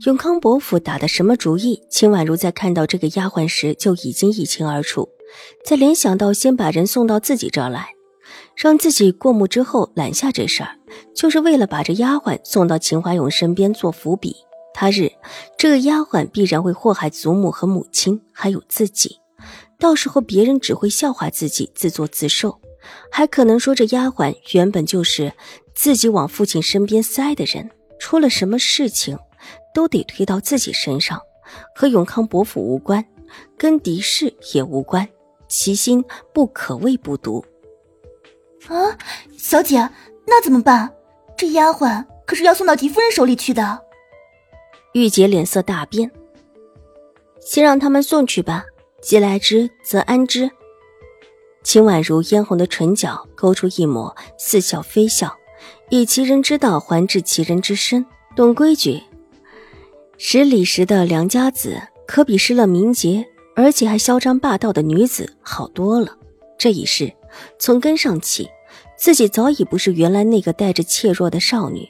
永康伯府打的什么主意？秦婉如在看到这个丫鬟时就已经一清二楚。再联想到先把人送到自己这儿来，让自己过目之后揽下这事儿，就是为了把这丫鬟送到秦怀勇身边做伏笔。他日这个丫鬟必然会祸害祖母和母亲，还有自己。到时候别人只会笑话自己自作自受，还可能说这丫鬟原本就是自己往父亲身边塞的人，出了什么事情。都得推到自己身上，和永康伯府无关，跟狄氏也无关，其心不可谓不毒。啊，小姐，那怎么办？这丫鬟可是要送到狄夫人手里去的。玉洁脸色大变，先让他们送去吧，既来之则安之。秦婉如嫣红的唇角勾出一抹似笑非笑，以其人之道还治其人之身，懂规矩。十里时的良家子，可比失了名节而且还嚣张霸道的女子好多了。这一世，从根上起，自己早已不是原来那个带着怯弱的少女，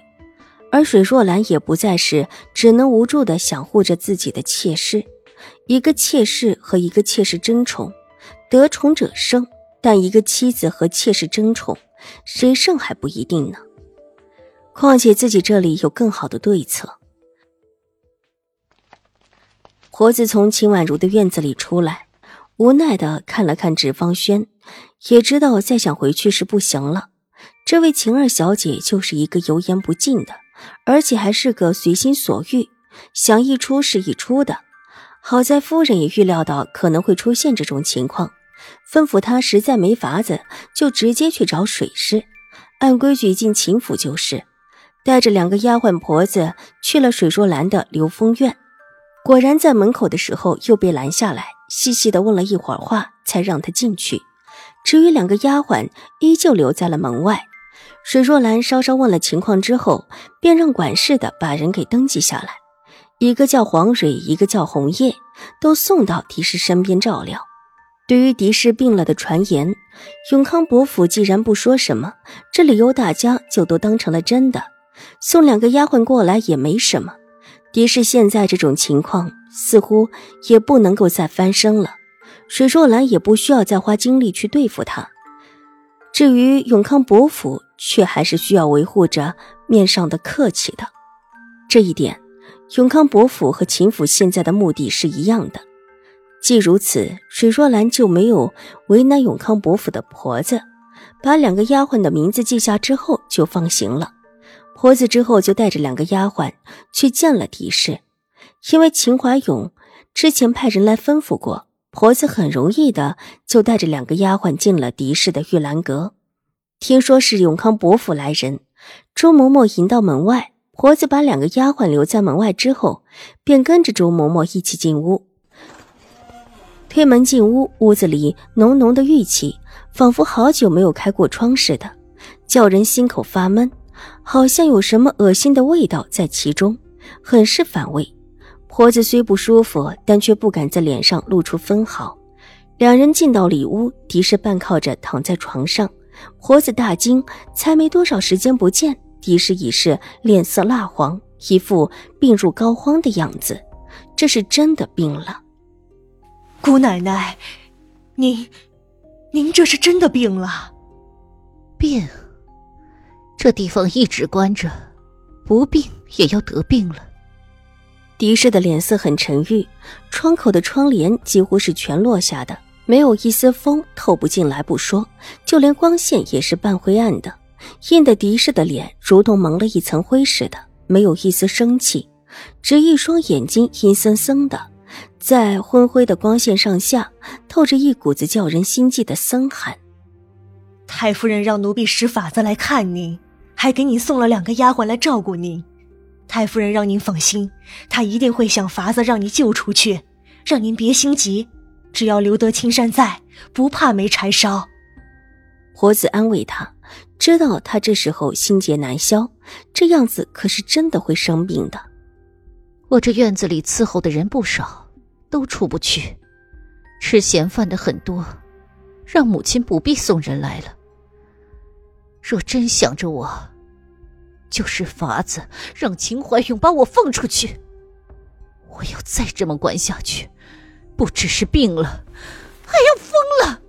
而水若兰也不再是只能无助的想护着自己的妾室。一个妾室和一个妾室争宠，得宠者胜，但一个妻子和妾室争宠，谁胜还不一定呢。况且自己这里有更好的对策。婆子从秦婉如的院子里出来，无奈的看了看纸方轩，也知道再想回去是不行了。这位秦二小姐就是一个油盐不进的，而且还是个随心所欲，想一出是一出的。好在夫人也预料到可能会出现这种情况，吩咐她实在没法子，就直接去找水师，按规矩进秦府就是，带着两个丫鬟婆子去了水若兰的流风院。果然，在门口的时候又被拦下来，细细的问了一会儿话，才让他进去。至于两个丫鬟，依旧留在了门外。水若兰稍稍问了情况之后，便让管事的把人给登记下来，一个叫黄蕊，一个叫红叶，都送到狄氏身边照料。对于狄氏病了的传言，永康伯府既然不说什么，这理由大家就都当成了真的。送两个丫鬟过来也没什么。狄氏现在这种情况，似乎也不能够再翻身了。水若兰也不需要再花精力去对付他。至于永康伯府，却还是需要维护着面上的客气的。这一点，永康伯府和秦府现在的目的是一样的。既如此，水若兰就没有为难永康伯府的婆子，把两个丫鬟的名字记下之后，就放行了。婆子之后就带着两个丫鬟去见了狄氏，因为秦怀勇之前派人来吩咐过，婆子很容易的就带着两个丫鬟进了狄氏的玉兰阁。听说是永康伯府来人，周嬷嬷迎到门外，婆子把两个丫鬟留在门外之后，便跟着周嬷嬷一起进屋。推门进屋，屋子里浓浓的玉气，仿佛好久没有开过窗似的，叫人心口发闷。好像有什么恶心的味道在其中，很是反胃。婆子虽不舒服，但却不敢在脸上露出分毫。两人进到里屋，狄氏半靠着躺在床上，婆子大惊，才没多少时间不见，狄氏已是脸色蜡黄，一副病入膏肓的样子。这是真的病了。姑奶奶，您，您这是真的病了。病。这地方一直关着，不病也要得病了。狄氏的脸色很沉郁，窗口的窗帘几乎是全落下的，没有一丝风透不进来不说，就连光线也是半灰暗的，映得狄氏的脸如同蒙了一层灰似的，没有一丝生气，只一双眼睛阴森森的，在昏灰的光线上下透着一股子叫人心悸的森寒。太夫人让奴婢使法子来看您。还给你送了两个丫鬟来照顾您，太夫人让您放心，她一定会想法子让你救出去，让您别心急，只要留得青山在，不怕没柴烧。婆子安慰她，知道她这时候心结难消，这样子可是真的会生病的。我这院子里伺候的人不少，都出不去，吃闲饭的很多，让母亲不必送人来了。若真想着我，就是法子让秦怀勇把我放出去。我要再这么管下去，不只是病了，还要疯了。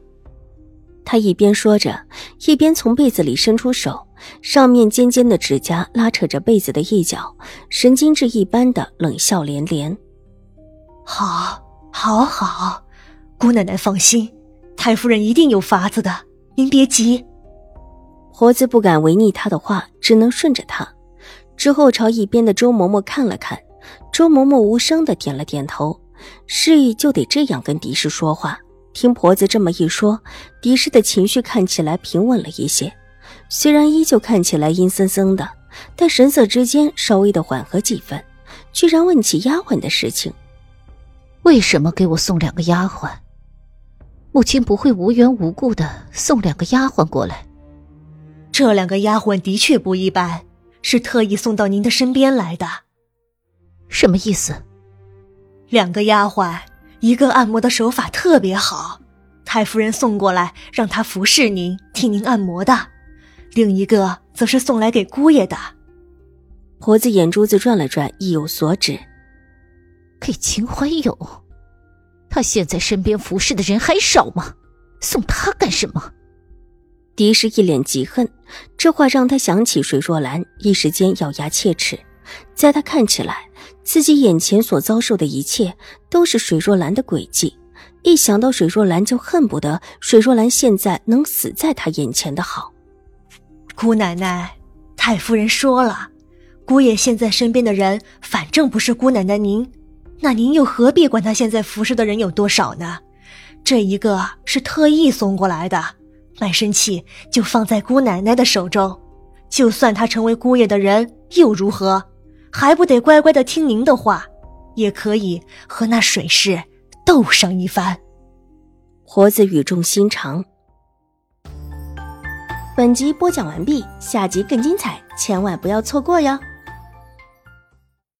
他一边说着，一边从被子里伸出手，上面尖尖的指甲拉扯着被子的一角，神经质一般的冷笑连连。好，好，好，姑奶奶放心，太夫人一定有法子的，您别急。婆子不敢违逆他的话，只能顺着他。之后朝一边的周嬷嬷看了看，周嬷嬷无声的点了点头，示意就得这样跟狄氏说话。听婆子这么一说，狄氏的情绪看起来平稳了一些，虽然依旧看起来阴森森的，但神色之间稍微的缓和几分，居然问起丫鬟的事情：为什么给我送两个丫鬟？母亲不会无缘无故的送两个丫鬟过来。这两个丫鬟的确不一般，是特意送到您的身边来的。什么意思？两个丫鬟。一个按摩的手法特别好，太夫人送过来让她服侍您，替您按摩的；另一个则是送来给姑爷的。婆子眼珠子转了转，意有所指。给秦怀勇，他现在身边服侍的人还少吗？送他干什么？狄氏一脸嫉恨，这话让他想起水若兰，一时间咬牙切齿。在他看起来。自己眼前所遭受的一切都是水若兰的诡计，一想到水若兰就恨不得水若兰现在能死在他眼前的好。姑奶奶，太夫人说了，姑爷现在身边的人反正不是姑奶奶您，那您又何必管他现在服侍的人有多少呢？这一个是特意送过来的，卖身契就放在姑奶奶的手中，就算他成为姑爷的人又如何？还不得乖乖的听您的话，也可以和那水氏斗上一番。婆子语重心长。本集播讲完毕，下集更精彩，千万不要错过哟。